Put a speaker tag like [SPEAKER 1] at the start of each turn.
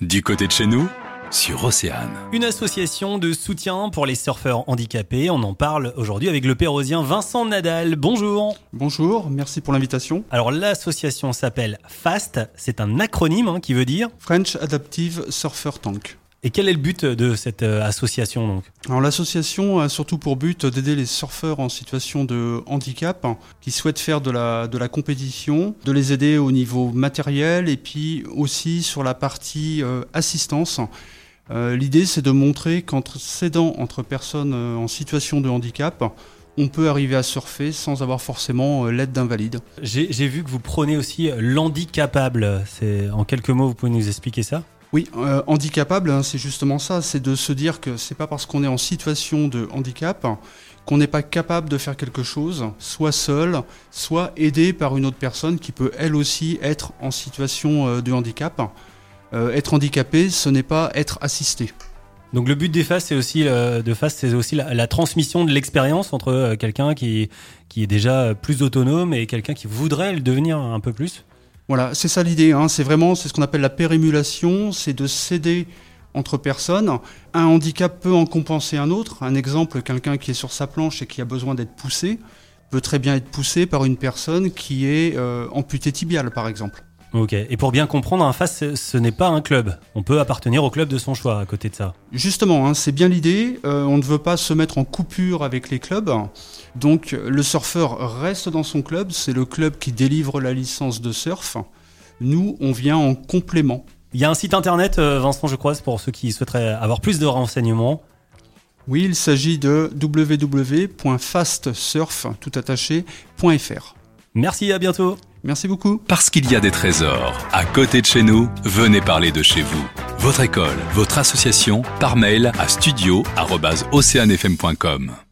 [SPEAKER 1] Du côté de chez nous, sur Océane.
[SPEAKER 2] Une association de soutien pour les surfeurs handicapés. On en parle aujourd'hui avec le pérosien Vincent Nadal. Bonjour.
[SPEAKER 3] Bonjour, merci pour l'invitation.
[SPEAKER 2] Alors l'association s'appelle FAST. C'est un acronyme hein, qui veut dire
[SPEAKER 3] French Adaptive Surfer Tank.
[SPEAKER 2] Et quel est le but de cette euh, association donc?
[SPEAKER 3] Alors l'association a surtout pour but d'aider les surfeurs en situation de handicap qui souhaitent faire de la, de la compétition, de les aider au niveau matériel et puis aussi sur la partie euh, assistance. Euh, L'idée c'est de montrer qu'entre s'aidant entre personnes en situation de handicap, on peut arriver à surfer sans avoir forcément l'aide d'invalide.
[SPEAKER 2] J'ai j'ai vu que vous prenez aussi l'handicapable. En quelques mots, vous pouvez nous expliquer ça?
[SPEAKER 3] Oui, euh, handicapable, hein, c'est justement ça, c'est de se dire que c'est pas parce qu'on est en situation de handicap qu'on n'est pas capable de faire quelque chose, soit seul, soit aidé par une autre personne qui peut elle aussi être en situation euh, de handicap. Euh, être handicapé, ce n'est pas être assisté.
[SPEAKER 2] Donc le but des FAST, c'est aussi de FAST, c'est aussi la, transmission de l'expérience entre quelqu'un qui qui est déjà plus autonome et quelqu'un qui voudrait le devenir un peu plus.
[SPEAKER 3] Voilà, c'est ça l'idée. Hein. C'est vraiment, c'est ce qu'on appelle la pérémulation, c'est de s'aider entre personnes. Un handicap peut en compenser un autre. Un exemple, quelqu'un qui est sur sa planche et qui a besoin d'être poussé peut très bien être poussé par une personne qui est euh, amputée tibiale, par exemple.
[SPEAKER 2] Ok. Et pour bien comprendre, un FAST, ce- n'est pas un club. On peut appartenir au club de son choix à côté de ça.
[SPEAKER 3] Justement, hein, c'est bien l'idée. Euh, on ne veut pas se mettre en coupure avec les clubs. Donc, le surfeur reste dans son club. C'est le club qui délivre la licence de surf. Nous, on vient en complément.
[SPEAKER 2] Il y a un site internet, euh, Vincent, je crois, pour ceux qui souhaiteraient avoir plus de renseignements.
[SPEAKER 3] Oui, il s'agit de www.fastsurf.fr.
[SPEAKER 2] Merci, à bientôt.
[SPEAKER 3] Merci beaucoup.
[SPEAKER 1] Parce qu'il y a des trésors à côté de chez nous, venez parler de chez vous. Votre école, votre association, par mail à studio.oceanfm.com.